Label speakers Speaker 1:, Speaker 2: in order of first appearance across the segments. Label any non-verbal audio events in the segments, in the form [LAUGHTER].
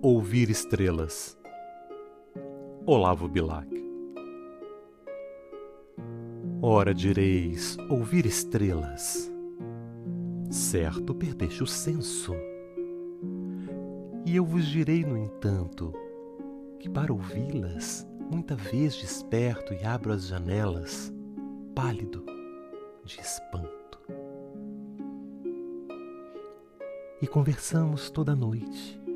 Speaker 1: Ouvir estrelas. Olavo Bilac. Ora direis, ouvir estrelas. Certo, perdeste o senso. E eu vos direi, no entanto, que para ouvi-las, muita vez desperto e abro as janelas, pálido de espanto. E conversamos toda a noite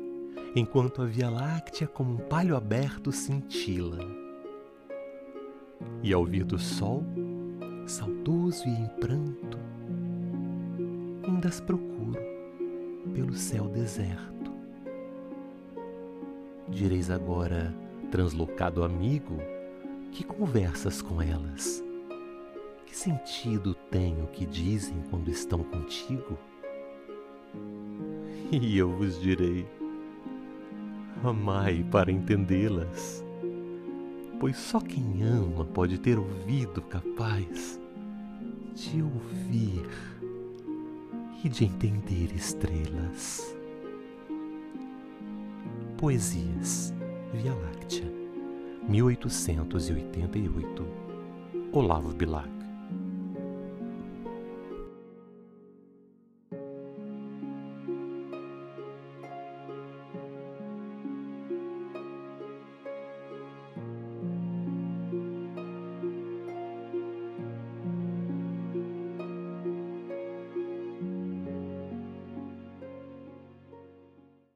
Speaker 1: enquanto a Via Láctea, como um palho aberto, cintila. E ao vir do sol, saudoso e em pranto, ainda as procuro pelo céu deserto. Direis agora, translocado amigo, que conversas com elas? Que sentido tem o que dizem quando estão contigo? [LAUGHS] E eu vos direi, amai para entendê-las, pois só quem ama pode ter ouvido capaz de ouvir e de entender estrelas. Poesias Via Láctea, 1888, Olavo Bilac.